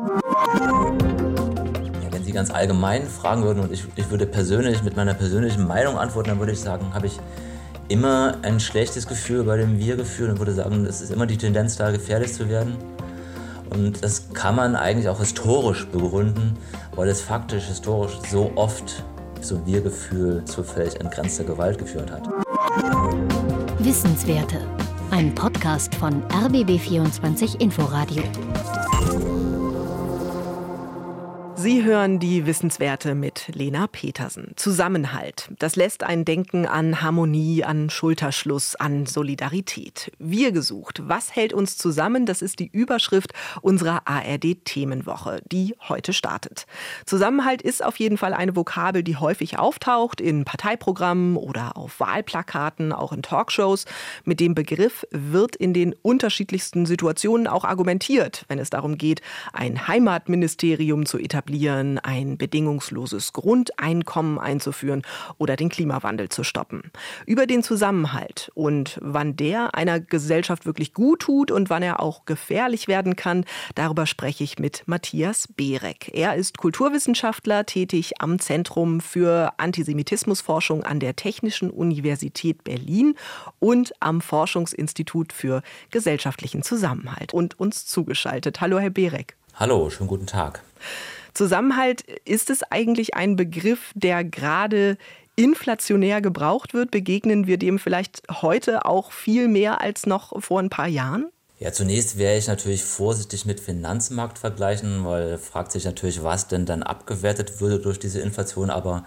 Ja, wenn Sie ganz allgemein fragen würden und ich, ich würde persönlich mit meiner persönlichen Meinung antworten, dann würde ich sagen, habe ich immer ein schlechtes Gefühl bei dem Wir-Gefühl und würde sagen, es ist immer die Tendenz da, gefährlich zu werden. Und das kann man eigentlich auch historisch begründen, weil es faktisch historisch so oft so Wir-Gefühl zu völlig entgrenzter Gewalt geführt hat. Wissenswerte. Ein Podcast von RBB24 Inforadio. Sie hören die Wissenswerte mit Lena Petersen. Zusammenhalt. Das lässt ein Denken an Harmonie, an Schulterschluss, an Solidarität. Wir gesucht. Was hält uns zusammen? Das ist die Überschrift unserer ARD-Themenwoche, die heute startet. Zusammenhalt ist auf jeden Fall eine Vokabel, die häufig auftaucht in Parteiprogrammen oder auf Wahlplakaten, auch in Talkshows. Mit dem Begriff wird in den unterschiedlichsten Situationen auch argumentiert, wenn es darum geht, ein Heimatministerium zu etablieren etablieren, ein bedingungsloses Grundeinkommen einzuführen oder den Klimawandel zu stoppen. Über den Zusammenhalt und wann der einer Gesellschaft wirklich gut tut und wann er auch gefährlich werden kann, darüber spreche ich mit Matthias Berek. Er ist Kulturwissenschaftler, tätig am Zentrum für Antisemitismusforschung an der Technischen Universität Berlin und am Forschungsinstitut für gesellschaftlichen Zusammenhalt und uns zugeschaltet. Hallo, Herr Berek. Hallo, schönen guten Tag. Zusammenhalt, ist es eigentlich ein Begriff, der gerade inflationär gebraucht wird? Begegnen wir dem vielleicht heute auch viel mehr als noch vor ein paar Jahren? Ja, zunächst wäre ich natürlich vorsichtig mit Finanzmarktvergleichen, weil fragt sich natürlich, was denn dann abgewertet würde durch diese Inflation. Aber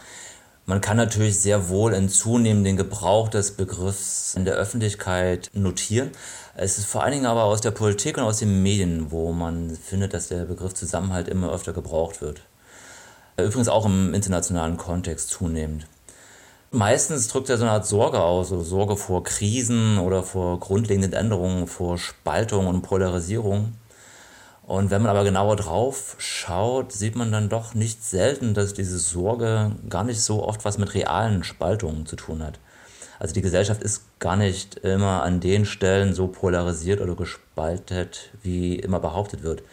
man kann natürlich sehr wohl einen zunehmenden Gebrauch des Begriffs in der Öffentlichkeit notieren. Es ist vor allen Dingen aber aus der Politik und aus den Medien, wo man findet, dass der Begriff Zusammenhalt immer öfter gebraucht wird. Übrigens auch im internationalen Kontext zunehmend. Meistens drückt er so eine Art Sorge aus, so Sorge vor Krisen oder vor grundlegenden Änderungen, vor Spaltung und Polarisierung. Und wenn man aber genauer drauf schaut, sieht man dann doch nicht selten, dass diese Sorge gar nicht so oft was mit realen Spaltungen zu tun hat. Also die Gesellschaft ist gar nicht immer an den Stellen so polarisiert oder gespaltet, wie immer behauptet wird.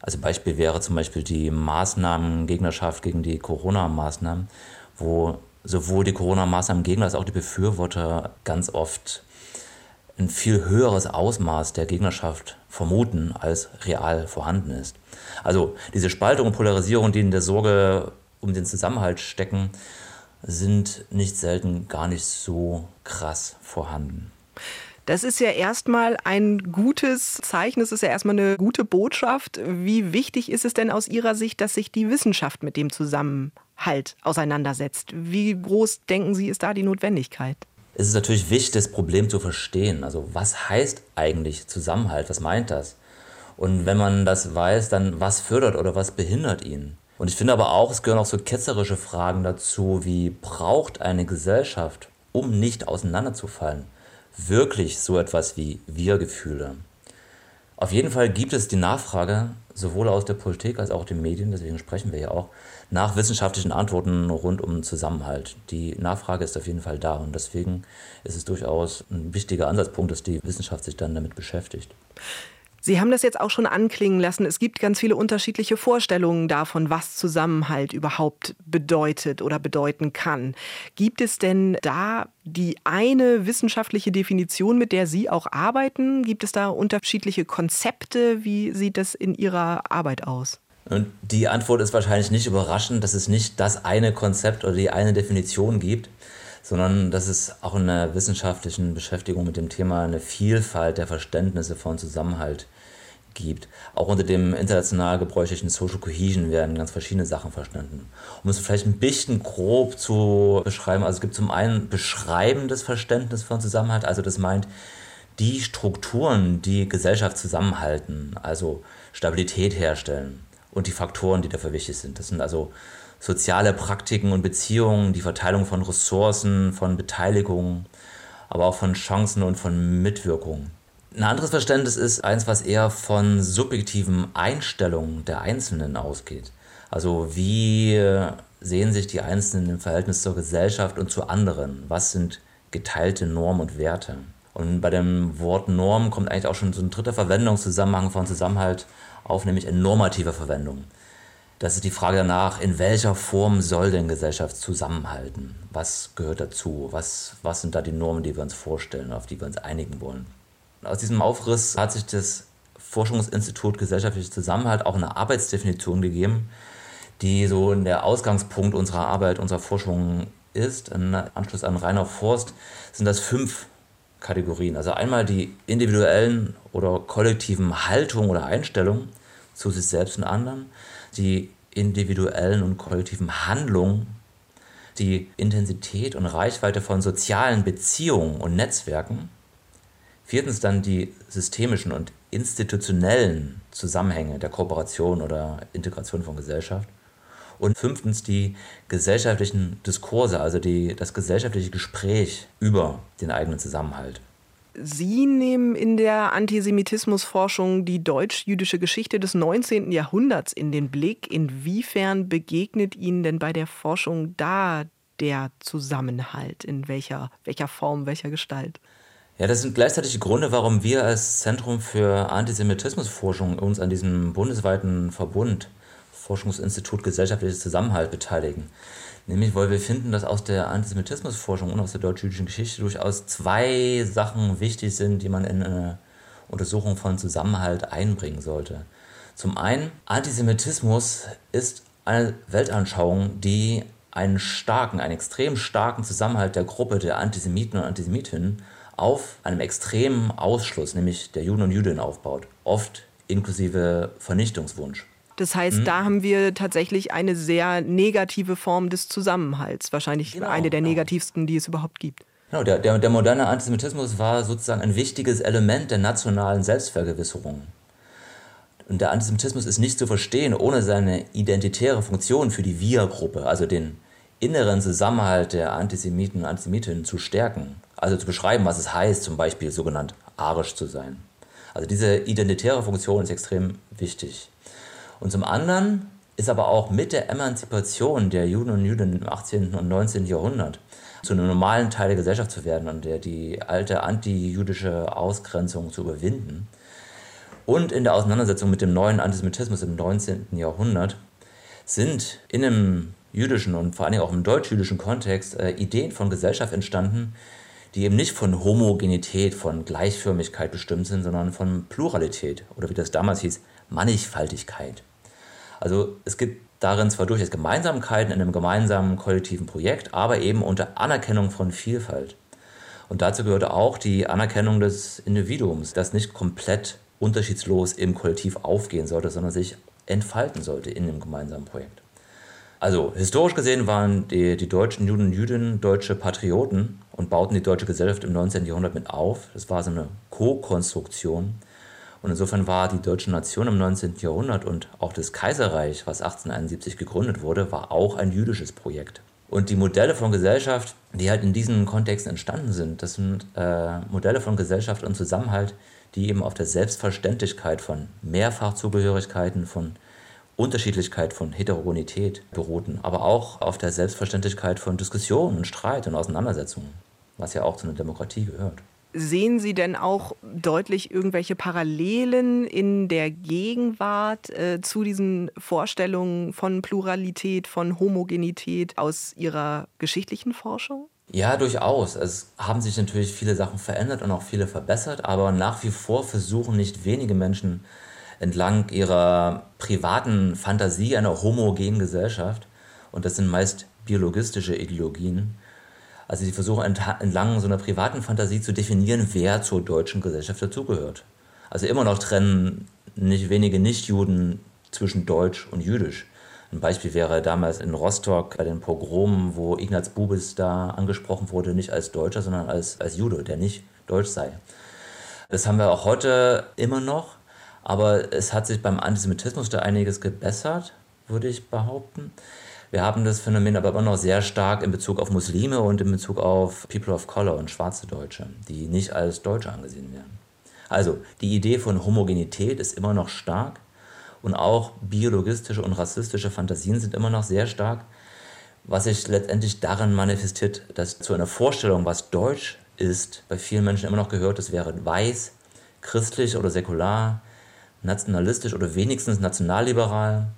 Also Beispiel wäre zum Beispiel die Maßnahmengegnerschaft gegen die Corona-Maßnahmen, wo sowohl die Corona-Maßnahmen-Gegner als auch die Befürworter ganz oft ein viel höheres Ausmaß der Gegnerschaft vermuten, als real vorhanden ist. Also diese Spaltung und Polarisierung, die in der Sorge um den Zusammenhalt stecken, sind nicht selten gar nicht so krass vorhanden. Das ist ja erstmal ein gutes Zeichen, es ist ja erstmal eine gute Botschaft. Wie wichtig ist es denn aus Ihrer Sicht, dass sich die Wissenschaft mit dem Zusammenhalt auseinandersetzt? Wie groß denken Sie, ist da die Notwendigkeit? Es ist natürlich wichtig, das Problem zu verstehen. Also was heißt eigentlich Zusammenhalt? Was meint das? Und wenn man das weiß, dann was fördert oder was behindert ihn? Und ich finde aber auch, es gehören auch so ketzerische Fragen dazu, wie braucht eine Gesellschaft, um nicht auseinanderzufallen, wirklich so etwas wie Wir-Gefühle? Auf jeden Fall gibt es die Nachfrage, sowohl aus der Politik als auch den Medien, deswegen sprechen wir ja auch, nach wissenschaftlichen Antworten rund um Zusammenhalt. Die Nachfrage ist auf jeden Fall da und deswegen ist es durchaus ein wichtiger Ansatzpunkt, dass die Wissenschaft sich dann damit beschäftigt. Sie haben das jetzt auch schon anklingen lassen. Es gibt ganz viele unterschiedliche Vorstellungen davon, was Zusammenhalt überhaupt bedeutet oder bedeuten kann. Gibt es denn da die eine wissenschaftliche Definition, mit der Sie auch arbeiten? Gibt es da unterschiedliche Konzepte? Wie sieht das in Ihrer Arbeit aus? Und die Antwort ist wahrscheinlich nicht überraschend, dass es nicht das eine Konzept oder die eine Definition gibt, sondern dass es auch in der wissenschaftlichen Beschäftigung mit dem Thema eine Vielfalt der Verständnisse von Zusammenhalt gibt. Auch unter dem international gebräuchlichen Social Cohesion werden ganz verschiedene Sachen verstanden. Um es vielleicht ein bisschen grob zu beschreiben, also es gibt zum einen beschreibendes Verständnis von Zusammenhalt, also das meint die Strukturen, die Gesellschaft zusammenhalten, also Stabilität herstellen und die Faktoren, die dafür wichtig sind. Das sind also soziale Praktiken und Beziehungen, die Verteilung von Ressourcen, von Beteiligung, aber auch von Chancen und von Mitwirkung. Ein anderes Verständnis ist eins, was eher von subjektiven Einstellungen der Einzelnen ausgeht. Also wie sehen sich die Einzelnen im Verhältnis zur Gesellschaft und zu anderen? Was sind geteilte Normen und Werte? Und bei dem Wort Norm kommt eigentlich auch schon so ein dritter Verwendungszusammenhang von Zusammenhalt auf, nämlich in normativer Verwendung. Das ist die Frage danach, in welcher Form soll denn Gesellschaft zusammenhalten? Was gehört dazu? Was, was sind da die Normen, die wir uns vorstellen, auf die wir uns einigen wollen? Aus diesem Aufriss hat sich das Forschungsinstitut Gesellschaftlicher Zusammenhalt auch eine Arbeitsdefinition gegeben, die so der Ausgangspunkt unserer Arbeit, unserer Forschung ist. Im Anschluss an Rainer Forst sind das fünf Kategorien. Also einmal die individuellen oder kollektiven Haltungen oder Einstellungen zu sich selbst und anderen, die individuellen und kollektiven Handlungen, die Intensität und Reichweite von sozialen Beziehungen und Netzwerken. Viertens dann die systemischen und institutionellen Zusammenhänge der Kooperation oder Integration von Gesellschaft. Und fünftens die gesellschaftlichen Diskurse, also die, das gesellschaftliche Gespräch über den eigenen Zusammenhalt. Sie nehmen in der Antisemitismusforschung die deutsch-jüdische Geschichte des 19. Jahrhunderts in den Blick. Inwiefern begegnet Ihnen denn bei der Forschung da der Zusammenhalt? In welcher, welcher Form, welcher Gestalt? Ja, das sind gleichzeitig die Gründe, warum wir als Zentrum für Antisemitismusforschung uns an diesem bundesweiten Verbund Forschungsinstitut Gesellschaftliches Zusammenhalt beteiligen. Nämlich, weil wir finden, dass aus der Antisemitismusforschung und aus der deutsch-jüdischen Geschichte durchaus zwei Sachen wichtig sind, die man in eine Untersuchung von Zusammenhalt einbringen sollte. Zum einen, Antisemitismus ist eine Weltanschauung, die einen starken, einen extrem starken Zusammenhalt der Gruppe der Antisemiten und Antisemitinnen auf einem extremen Ausschluss, nämlich der Juden und Jüdinnen aufbaut, oft inklusive Vernichtungswunsch. Das heißt, mhm. da haben wir tatsächlich eine sehr negative Form des Zusammenhalts. Wahrscheinlich genau, eine der genau. negativsten, die es überhaupt gibt. Genau, der, der, der moderne Antisemitismus war sozusagen ein wichtiges Element der nationalen Selbstvergewisserung. Und der Antisemitismus ist nicht zu verstehen ohne seine identitäre Funktion für die Wir-Gruppe, also den inneren Zusammenhalt der Antisemiten und Antisemitinnen zu stärken. Also zu beschreiben, was es heißt, zum Beispiel sogenannt arisch zu sein. Also diese identitäre Funktion ist extrem wichtig. Und zum anderen ist aber auch mit der Emanzipation der Juden und Juden im 18. und 19. Jahrhundert zu einem normalen Teil der Gesellschaft zu werden und der die alte antijüdische Ausgrenzung zu überwinden. Und in der Auseinandersetzung mit dem neuen Antisemitismus im 19. Jahrhundert sind in einem jüdischen und vor allem auch im deutsch-jüdischen Kontext äh, Ideen von Gesellschaft entstanden, die eben nicht von Homogenität, von Gleichförmigkeit bestimmt sind, sondern von Pluralität oder wie das damals hieß, Mannigfaltigkeit. Also es gibt darin zwar durchaus Gemeinsamkeiten in einem gemeinsamen kollektiven Projekt, aber eben unter Anerkennung von Vielfalt. Und dazu gehörte auch die Anerkennung des Individuums, das nicht komplett unterschiedslos im Kollektiv aufgehen sollte, sondern sich entfalten sollte in dem gemeinsamen Projekt. Also historisch gesehen waren die, die deutschen Juden und Jüdinnen deutsche Patrioten und bauten die deutsche Gesellschaft im 19. Jahrhundert mit auf. Das war so eine Co-Konstruktion und insofern war die deutsche Nation im 19. Jahrhundert und auch das Kaiserreich, was 1871 gegründet wurde, war auch ein jüdisches Projekt. Und die Modelle von Gesellschaft, die halt in diesen Kontexten entstanden sind, das sind äh, Modelle von Gesellschaft und Zusammenhalt, die eben auf der Selbstverständlichkeit von Mehrfachzugehörigkeiten, von Unterschiedlichkeit, von Heterogenität beruhten, aber auch auf der Selbstverständlichkeit von Diskussionen und Streit und Auseinandersetzungen, was ja auch zu einer Demokratie gehört. Sehen Sie denn auch deutlich irgendwelche Parallelen in der Gegenwart äh, zu diesen Vorstellungen von Pluralität, von Homogenität aus Ihrer geschichtlichen Forschung? Ja, durchaus. Es haben sich natürlich viele Sachen verändert und auch viele verbessert, aber nach wie vor versuchen nicht wenige Menschen entlang ihrer privaten Fantasie einer homogenen Gesellschaft, und das sind meist biologistische Ideologien, also sie versuchen entlang so einer privaten Fantasie zu definieren, wer zur deutschen Gesellschaft dazugehört. Also immer noch trennen nicht wenige Nichtjuden zwischen Deutsch und Jüdisch. Ein Beispiel wäre damals in Rostock bei den Pogromen, wo Ignaz Bubis da angesprochen wurde, nicht als Deutscher, sondern als, als Jude, der nicht deutsch sei. Das haben wir auch heute immer noch, aber es hat sich beim Antisemitismus da einiges gebessert, würde ich behaupten. Wir haben das Phänomen aber immer noch sehr stark in Bezug auf Muslime und in Bezug auf People of Color und schwarze Deutsche, die nicht als Deutsche angesehen werden. Also die Idee von Homogenität ist immer noch stark und auch biologistische und rassistische Fantasien sind immer noch sehr stark, was sich letztendlich darin manifestiert, dass zu einer Vorstellung, was Deutsch ist, bei vielen Menschen immer noch gehört, es wäre weiß, christlich oder säkular, nationalistisch oder wenigstens nationalliberal.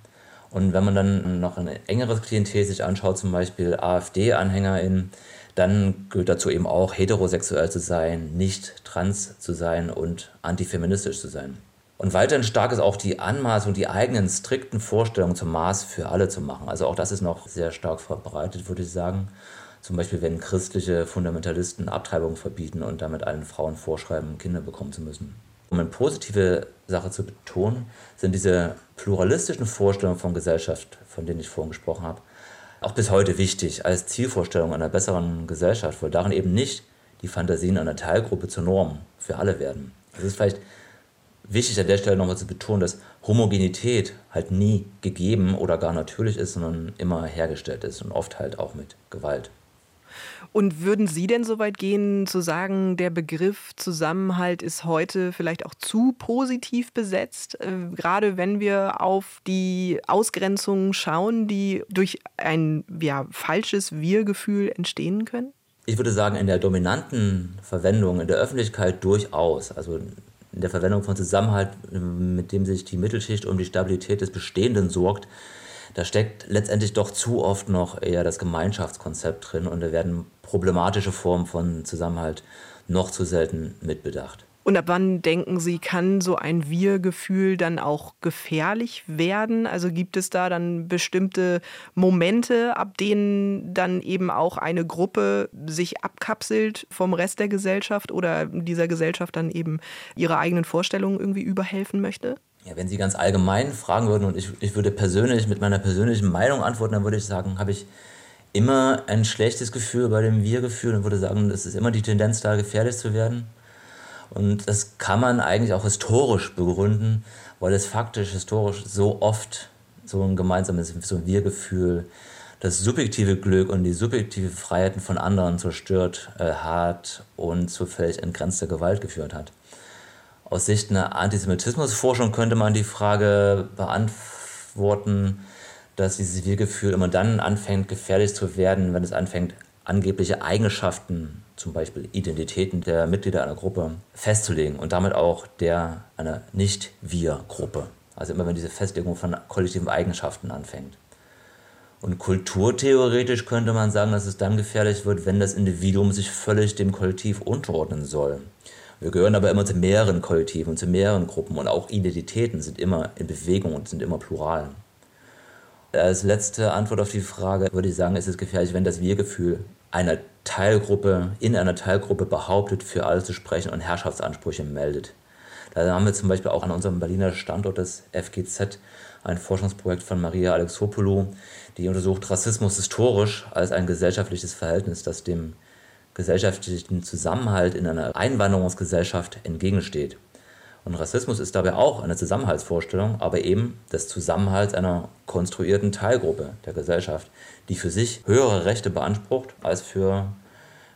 Und wenn man dann noch ein engeres Klientel sich anschaut, zum Beispiel AfD-AnhängerInnen, dann gehört dazu eben auch heterosexuell zu sein, nicht trans zu sein und antifeministisch zu sein. Und weiterhin stark ist auch die Anmaßung, die eigenen strikten Vorstellungen zum Maß für alle zu machen. Also auch das ist noch sehr stark verbreitet, würde ich sagen. Zum Beispiel, wenn christliche Fundamentalisten Abtreibung verbieten und damit allen Frauen vorschreiben, Kinder bekommen zu müssen. Um eine positive Sache zu betonen, sind diese pluralistischen Vorstellungen von Gesellschaft, von denen ich vorhin gesprochen habe, auch bis heute wichtig als Zielvorstellung einer besseren Gesellschaft, weil darin eben nicht die Fantasien einer Teilgruppe zur Norm für alle werden. Es ist vielleicht wichtig an der Stelle nochmal zu betonen, dass Homogenität halt nie gegeben oder gar natürlich ist, sondern immer hergestellt ist und oft halt auch mit Gewalt. Und würden Sie denn so weit gehen, zu sagen, der Begriff Zusammenhalt ist heute vielleicht auch zu positiv besetzt, äh, gerade wenn wir auf die Ausgrenzungen schauen, die durch ein ja, falsches Wir-Gefühl entstehen können? Ich würde sagen, in der dominanten Verwendung in der Öffentlichkeit durchaus. Also in der Verwendung von Zusammenhalt, mit dem sich die Mittelschicht um die Stabilität des Bestehenden sorgt, da steckt letztendlich doch zu oft noch eher das Gemeinschaftskonzept drin und da werden problematische Formen von Zusammenhalt noch zu selten mitbedacht. Und ab wann denken Sie, kann so ein Wir-Gefühl dann auch gefährlich werden? Also gibt es da dann bestimmte Momente, ab denen dann eben auch eine Gruppe sich abkapselt vom Rest der Gesellschaft oder dieser Gesellschaft dann eben ihre eigenen Vorstellungen irgendwie überhelfen möchte? Ja, wenn Sie ganz allgemein fragen würden und ich, ich würde persönlich mit meiner persönlichen Meinung antworten, dann würde ich sagen, habe ich immer ein schlechtes Gefühl bei dem Wir-Gefühl und würde sagen, es ist immer die Tendenz da, gefährlich zu werden. Und das kann man eigentlich auch historisch begründen, weil es faktisch historisch so oft so ein gemeinsames so Wir-Gefühl, das subjektive Glück und die subjektive Freiheiten von anderen zerstört äh, hat und zu völlig entgrenzter Gewalt geführt hat. Aus Sicht einer Antisemitismusforschung könnte man die Frage beantworten, dass dieses Wir-Gefühl immer dann anfängt, gefährlich zu werden, wenn es anfängt, angebliche Eigenschaften, zum Beispiel Identitäten der Mitglieder einer Gruppe, festzulegen und damit auch der einer Nicht-Wir-Gruppe. Also immer wenn diese Festlegung von kollektiven Eigenschaften anfängt. Und kulturtheoretisch könnte man sagen, dass es dann gefährlich wird, wenn das Individuum sich völlig dem Kollektiv unterordnen soll. Wir gehören aber immer zu mehreren Kollektiven, zu mehreren Gruppen und auch Identitäten sind immer in Bewegung und sind immer plural. Als letzte Antwort auf die Frage würde ich sagen, ist es gefährlich, wenn das Wir-Gefühl einer Teilgruppe, in einer Teilgruppe behauptet, für alle zu sprechen und Herrschaftsansprüche meldet. Da haben wir zum Beispiel auch an unserem Berliner Standort des FGZ ein Forschungsprojekt von Maria Alexopoulou, die untersucht Rassismus historisch als ein gesellschaftliches Verhältnis, das dem gesellschaftlichen Zusammenhalt in einer Einwanderungsgesellschaft entgegensteht. Und Rassismus ist dabei auch eine Zusammenhaltsvorstellung, aber eben des Zusammenhalts einer konstruierten Teilgruppe der Gesellschaft, die für sich höhere Rechte beansprucht als für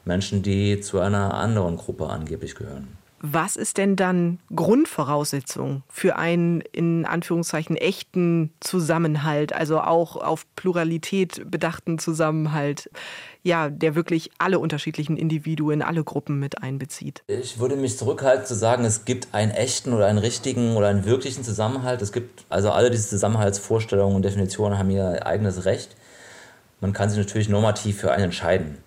Menschen, die zu einer anderen Gruppe angeblich gehören. Was ist denn dann Grundvoraussetzung für einen in Anführungszeichen echten Zusammenhalt, also auch auf Pluralität bedachten Zusammenhalt, ja, der wirklich alle unterschiedlichen Individuen, alle Gruppen mit einbezieht? Ich würde mich zurückhalten zu sagen, es gibt einen echten oder einen richtigen oder einen wirklichen Zusammenhalt. Es gibt also alle diese Zusammenhaltsvorstellungen und Definitionen haben ihr eigenes Recht. Man kann sich natürlich normativ für einen entscheiden.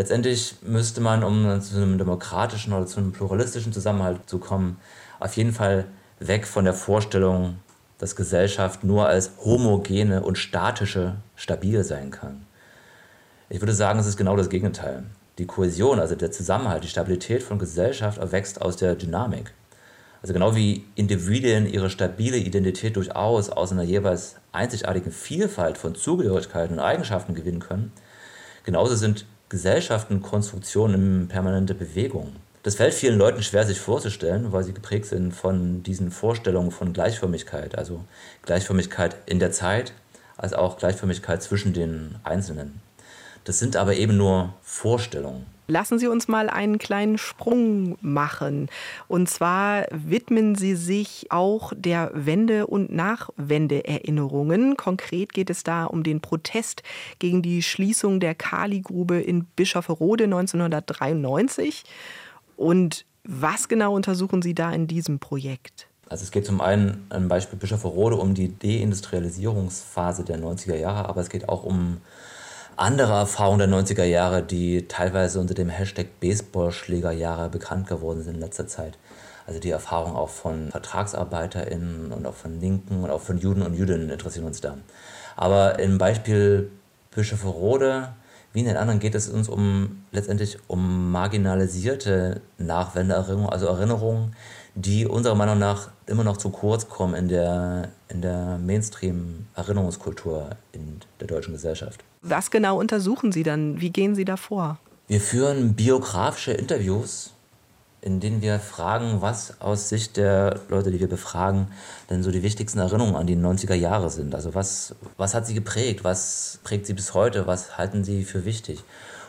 Letztendlich müsste man, um zu einem demokratischen oder zu einem pluralistischen Zusammenhalt zu kommen, auf jeden Fall weg von der Vorstellung, dass Gesellschaft nur als homogene und statische stabil sein kann. Ich würde sagen, es ist genau das Gegenteil. Die Kohäsion, also der Zusammenhalt, die Stabilität von Gesellschaft erwächst aus der Dynamik. Also genau wie Individuen ihre stabile Identität durchaus aus einer jeweils einzigartigen Vielfalt von Zugehörigkeiten und Eigenschaften gewinnen können, genauso sind Gesellschaften, Konstruktionen in permanente Bewegung. Das fällt vielen Leuten schwer sich vorzustellen, weil sie geprägt sind von diesen Vorstellungen von Gleichförmigkeit, also Gleichförmigkeit in der Zeit, als auch Gleichförmigkeit zwischen den Einzelnen. Das sind aber eben nur Vorstellungen. Lassen Sie uns mal einen kleinen Sprung machen. Und zwar widmen Sie sich auch der Wende- und Nachwendeerinnerungen. Konkret geht es da um den Protest gegen die Schließung der Kaligrube in Bischofferode 1993. Und was genau untersuchen Sie da in diesem Projekt? Also es geht zum einen im Beispiel Bischofferode um die Deindustrialisierungsphase der 90er Jahre, aber es geht auch um andere Erfahrungen der 90er Jahre, die teilweise unter dem Hashtag Baseballschlägerjahre bekannt geworden sind in letzter Zeit. Also die Erfahrung auch von VertragsarbeiterInnen und auch von Linken und auch von Juden und Jüdinnen interessieren uns da. Aber im Beispiel Bischofferode wie in den anderen geht es uns um letztendlich um marginalisierte Nachwendeerinnerungen, also Erinnerungen, die unserer Meinung nach immer noch zu kurz kommen in der, in der Mainstream-Erinnerungskultur in der deutschen Gesellschaft. Was genau untersuchen Sie dann? Wie gehen Sie da vor? Wir führen biografische Interviews in denen wir fragen, was aus Sicht der Leute, die wir befragen, denn so die wichtigsten Erinnerungen an die 90er Jahre sind. Also was, was hat sie geprägt, was prägt sie bis heute, was halten sie für wichtig.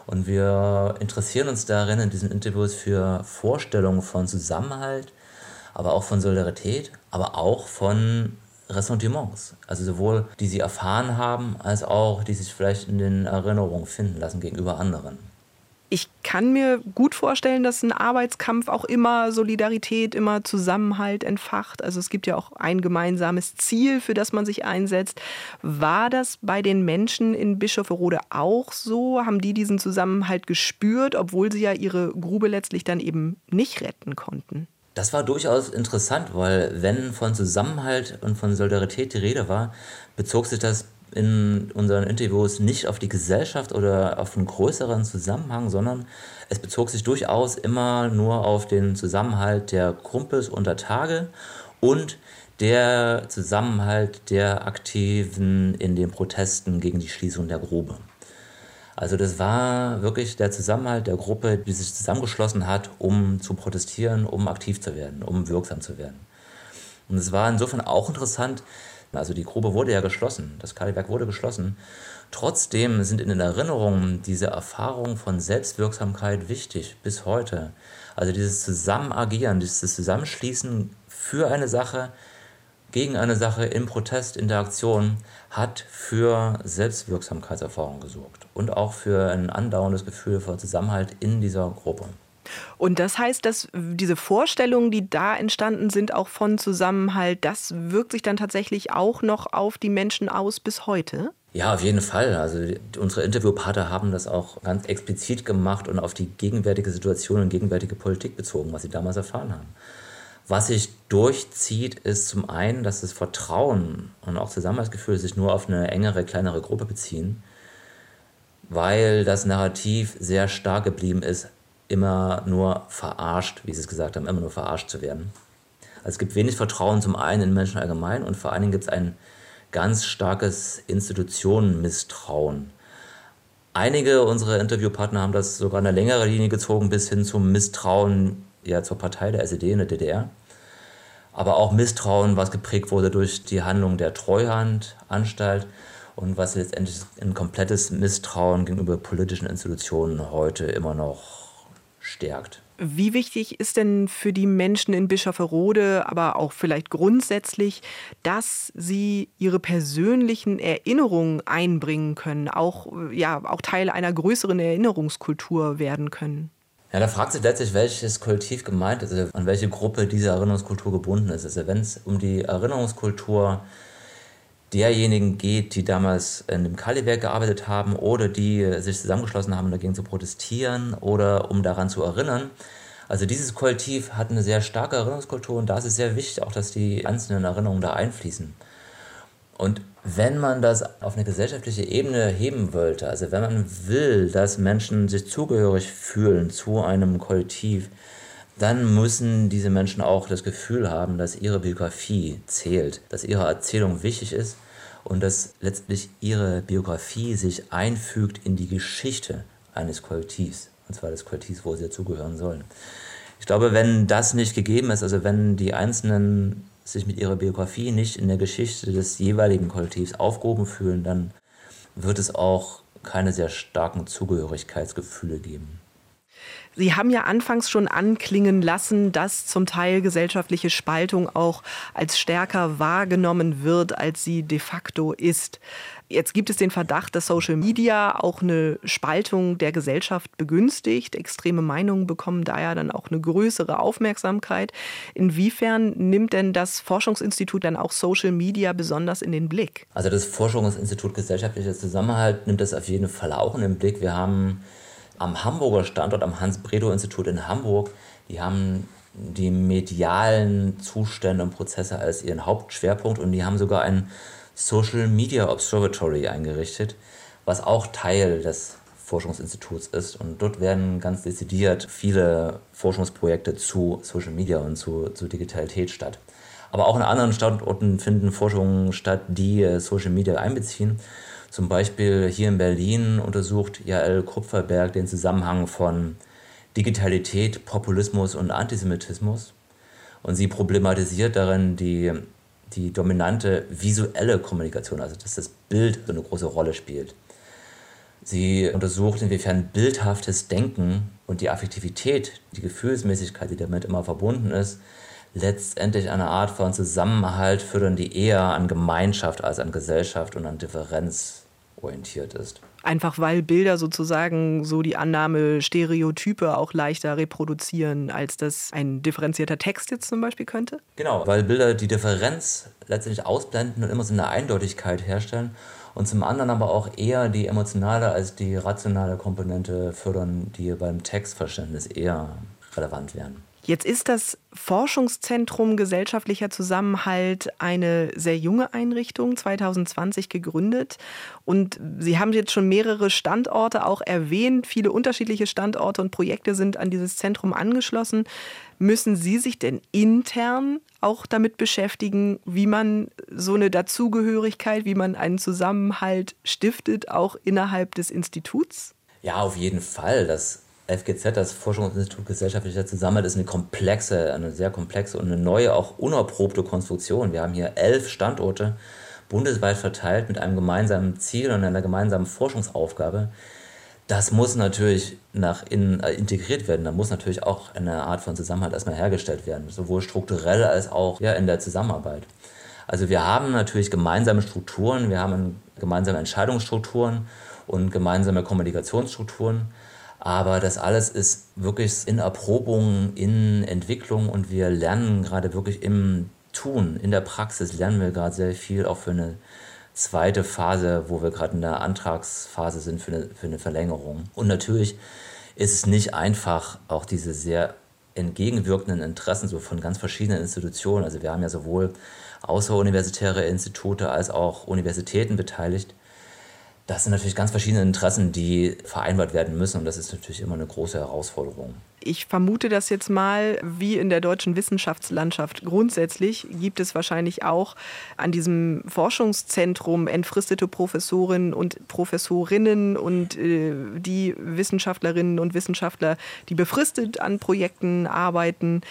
Und wir interessieren uns darin in diesen Interviews für Vorstellungen von Zusammenhalt, aber auch von Solidarität, aber auch von Ressentiments. Also sowohl die sie erfahren haben, als auch die sich vielleicht in den Erinnerungen finden lassen gegenüber anderen. Ich kann mir gut vorstellen, dass ein Arbeitskampf auch immer Solidarität, immer Zusammenhalt entfacht. Also es gibt ja auch ein gemeinsames Ziel, für das man sich einsetzt. War das bei den Menschen in Bischofferode auch so? Haben die diesen Zusammenhalt gespürt, obwohl sie ja ihre Grube letztlich dann eben nicht retten konnten? Das war durchaus interessant, weil wenn von Zusammenhalt und von Solidarität die Rede war, bezog sich das in unseren Interviews nicht auf die Gesellschaft oder auf einen größeren Zusammenhang, sondern es bezog sich durchaus immer nur auf den Zusammenhalt der Kumpels unter Tage und der Zusammenhalt der Aktiven in den Protesten gegen die Schließung der Grube. Also das war wirklich der Zusammenhalt der Gruppe, die sich zusammengeschlossen hat, um zu protestieren, um aktiv zu werden, um wirksam zu werden. Und es war insofern auch interessant, also die Grube wurde ja geschlossen, das Kaliwerk wurde geschlossen. Trotzdem sind in den Erinnerungen diese Erfahrungen von Selbstwirksamkeit wichtig bis heute. Also dieses Zusammenagieren, dieses Zusammenschließen für eine Sache, gegen eine Sache in Protest, in der Aktion hat für Selbstwirksamkeitserfahrung gesorgt und auch für ein andauerndes Gefühl von Zusammenhalt in dieser Gruppe. Und das heißt, dass diese Vorstellungen, die da entstanden sind, auch von Zusammenhalt, das wirkt sich dann tatsächlich auch noch auf die Menschen aus bis heute? Ja, auf jeden Fall. Also unsere Interviewpartner haben das auch ganz explizit gemacht und auf die gegenwärtige Situation und gegenwärtige Politik bezogen, was sie damals erfahren haben. Was sich durchzieht, ist zum einen, dass das Vertrauen und auch Zusammenhaltsgefühl sich nur auf eine engere, kleinere Gruppe beziehen, weil das Narrativ sehr stark geblieben ist, immer nur verarscht, wie Sie es gesagt haben, immer nur verarscht zu werden. Also es gibt wenig Vertrauen zum einen in Menschen allgemein und vor allen Dingen gibt es ein ganz starkes Institutionenmisstrauen. Einige unserer Interviewpartner haben das sogar eine längere Linie gezogen bis hin zum Misstrauen ja, zur Partei der SED in der DDR. Aber auch Misstrauen, was geprägt wurde durch die Handlung der Treuhandanstalt und was letztendlich ein komplettes Misstrauen gegenüber politischen Institutionen heute immer noch stärkt. Wie wichtig ist denn für die Menschen in Bischofferode, aber auch vielleicht grundsätzlich, dass sie ihre persönlichen Erinnerungen einbringen können, auch, ja, auch Teil einer größeren Erinnerungskultur werden können? Ja, da fragt sich letztlich, welches Kollektiv gemeint ist, also an welche Gruppe diese Erinnerungskultur gebunden ist. Also wenn es um die Erinnerungskultur derjenigen geht, die damals in dem Kaliwerk gearbeitet haben oder die sich zusammengeschlossen haben, dagegen zu protestieren oder um daran zu erinnern. Also dieses Kollektiv hat eine sehr starke Erinnerungskultur und da ist es sehr wichtig auch, dass die einzelnen Erinnerungen da einfließen. Und wenn man das auf eine gesellschaftliche Ebene heben wollte, also wenn man will, dass Menschen sich zugehörig fühlen zu einem Kollektiv, dann müssen diese Menschen auch das Gefühl haben, dass ihre Biografie zählt, dass ihre Erzählung wichtig ist und dass letztlich ihre Biografie sich einfügt in die Geschichte eines Kollektivs, und zwar des Kollektivs, wo sie dazugehören sollen. Ich glaube, wenn das nicht gegeben ist, also wenn die Einzelnen sich mit ihrer Biografie nicht in der Geschichte des jeweiligen Kollektivs aufgehoben fühlen, dann wird es auch keine sehr starken Zugehörigkeitsgefühle geben. Sie haben ja anfangs schon anklingen lassen, dass zum Teil gesellschaftliche Spaltung auch als stärker wahrgenommen wird, als sie de facto ist. Jetzt gibt es den Verdacht, dass Social Media auch eine Spaltung der Gesellschaft begünstigt. Extreme Meinungen bekommen daher dann auch eine größere Aufmerksamkeit. Inwiefern nimmt denn das Forschungsinstitut dann auch Social Media besonders in den Blick? Also das Forschungsinstitut Gesellschaftlicher Zusammenhalt nimmt das auf jeden Fall auch in den Blick. Wir haben am Hamburger Standort, am Hans-Bredow-Institut in Hamburg, die haben die medialen Zustände und Prozesse als ihren Hauptschwerpunkt und die haben sogar ein Social Media Observatory eingerichtet, was auch Teil des Forschungsinstituts ist. Und dort werden ganz dezidiert viele Forschungsprojekte zu Social Media und zu, zu Digitalität statt. Aber auch an anderen Standorten finden Forschungen statt, die Social Media einbeziehen. Zum Beispiel hier in Berlin untersucht Jael Kupferberg den Zusammenhang von Digitalität, Populismus und Antisemitismus. Und sie problematisiert darin die, die dominante visuelle Kommunikation, also dass das Bild so eine große Rolle spielt. Sie untersucht, inwiefern bildhaftes Denken und die Affektivität, die Gefühlsmäßigkeit, die damit immer verbunden ist, letztendlich eine Art von Zusammenhalt fördern, die eher an Gemeinschaft als an Gesellschaft und an Differenz orientiert ist. Einfach weil Bilder sozusagen so die Annahme Stereotype auch leichter reproduzieren, als das ein differenzierter Text jetzt zum Beispiel könnte? Genau, weil Bilder die Differenz letztendlich ausblenden und immer so eine Eindeutigkeit herstellen und zum anderen aber auch eher die emotionale als die rationale Komponente fördern, die beim Textverständnis eher relevant wären. Jetzt ist das Forschungszentrum gesellschaftlicher Zusammenhalt eine sehr junge Einrichtung, 2020 gegründet. Und Sie haben jetzt schon mehrere Standorte auch erwähnt. Viele unterschiedliche Standorte und Projekte sind an dieses Zentrum angeschlossen. Müssen Sie sich denn intern auch damit beschäftigen, wie man so eine Dazugehörigkeit, wie man einen Zusammenhalt stiftet, auch innerhalb des Instituts? Ja, auf jeden Fall. Das FGZ, das Forschungsinstitut Gesellschaftlicher Zusammenhalt, ist eine komplexe, eine sehr komplexe und eine neue, auch unerprobte Konstruktion. Wir haben hier elf Standorte bundesweit verteilt mit einem gemeinsamen Ziel und einer gemeinsamen Forschungsaufgabe. Das muss natürlich nach innen äh, integriert werden. Da muss natürlich auch eine Art von Zusammenhalt erstmal hergestellt werden, sowohl strukturell als auch ja, in der Zusammenarbeit. Also wir haben natürlich gemeinsame Strukturen, wir haben gemeinsame Entscheidungsstrukturen und gemeinsame Kommunikationsstrukturen. Aber das alles ist wirklich in Erprobung, in Entwicklung und wir lernen gerade wirklich im Tun, in der Praxis lernen wir gerade sehr viel, auch für eine zweite Phase, wo wir gerade in der Antragsphase sind für eine, für eine Verlängerung. Und natürlich ist es nicht einfach, auch diese sehr entgegenwirkenden Interessen so von ganz verschiedenen Institutionen. Also wir haben ja sowohl außeruniversitäre Institute als auch Universitäten beteiligt das sind natürlich ganz verschiedene Interessen, die vereinbart werden müssen und das ist natürlich immer eine große Herausforderung. Ich vermute das jetzt mal, wie in der deutschen Wissenschaftslandschaft grundsätzlich gibt es wahrscheinlich auch an diesem Forschungszentrum entfristete Professorinnen und Professorinnen und äh, die Wissenschaftlerinnen und Wissenschaftler, die befristet an Projekten arbeiten.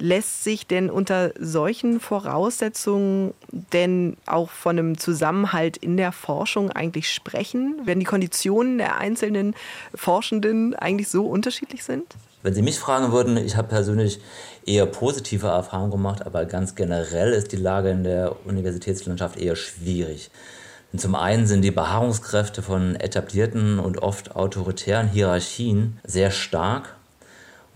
Lässt sich denn unter solchen Voraussetzungen denn auch von einem Zusammenhalt in der Forschung eigentlich sprechen, wenn die Konditionen der einzelnen Forschenden eigentlich so unterschiedlich sind? Wenn Sie mich fragen würden, ich habe persönlich eher positive Erfahrungen gemacht, aber ganz generell ist die Lage in der Universitätslandschaft eher schwierig. Denn zum einen sind die Beharrungskräfte von etablierten und oft autoritären Hierarchien sehr stark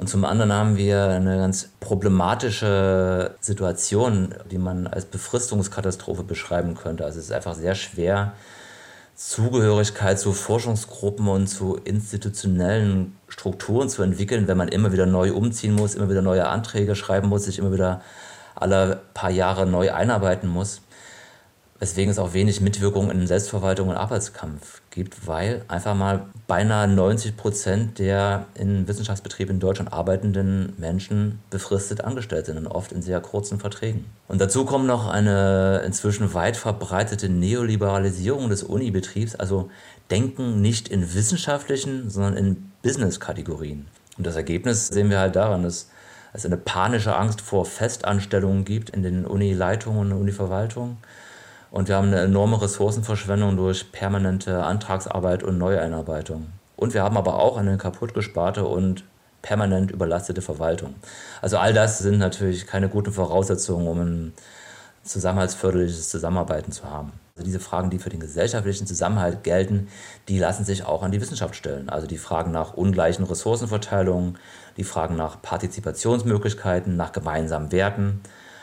und zum anderen haben wir eine ganz problematische Situation, die man als Befristungskatastrophe beschreiben könnte. Also es ist einfach sehr schwer, Zugehörigkeit zu Forschungsgruppen und zu institutionellen Strukturen zu entwickeln, wenn man immer wieder neu umziehen muss, immer wieder neue Anträge schreiben muss, sich immer wieder alle paar Jahre neu einarbeiten muss weswegen es auch wenig Mitwirkung in Selbstverwaltung und Arbeitskampf gibt, weil einfach mal beinahe 90 Prozent der in Wissenschaftsbetrieben in Deutschland arbeitenden Menschen befristet angestellt sind und oft in sehr kurzen Verträgen. Und dazu kommt noch eine inzwischen weit verbreitete Neoliberalisierung des Unibetriebs, also Denken nicht in wissenschaftlichen, sondern in Business-Kategorien. Und das Ergebnis sehen wir halt daran, dass es eine panische Angst vor Festanstellungen gibt in den Unileitungen und Univerwaltungen und wir haben eine enorme Ressourcenverschwendung durch permanente Antragsarbeit und Neueinarbeitung. Und wir haben aber auch eine kaputtgesparte und permanent überlastete Verwaltung. Also all das sind natürlich keine guten Voraussetzungen, um ein zusammenhaltsförderliches Zusammenarbeiten zu haben. Also diese Fragen, die für den gesellschaftlichen Zusammenhalt gelten, die lassen sich auch an die Wissenschaft stellen. Also die Fragen nach ungleichen Ressourcenverteilungen, die Fragen nach Partizipationsmöglichkeiten, nach gemeinsamen Werten,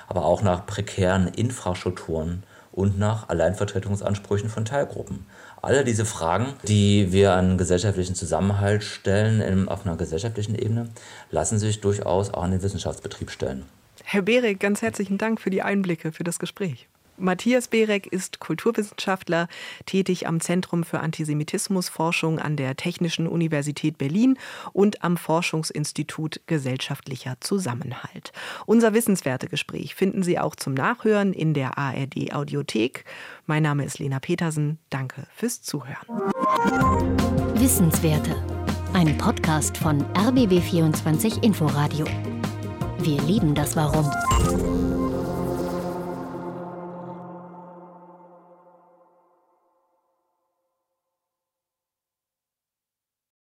aber auch nach prekären Infrastrukturen und nach Alleinvertretungsansprüchen von Teilgruppen. Alle diese Fragen, die wir an gesellschaftlichen Zusammenhalt stellen, in, auf einer gesellschaftlichen Ebene, lassen sich durchaus auch an den Wissenschaftsbetrieb stellen. Herr Behrig, ganz herzlichen Dank für die Einblicke, für das Gespräch. Matthias Berek ist Kulturwissenschaftler, tätig am Zentrum für Antisemitismusforschung an der Technischen Universität Berlin und am Forschungsinstitut Gesellschaftlicher Zusammenhalt. Unser Wissenswerte-Gespräch finden Sie auch zum Nachhören in der ARD Audiothek. Mein Name ist Lena Petersen. Danke fürs Zuhören. Wissenswerte. Ein Podcast von RBB24 Inforadio. Wir lieben das Warum.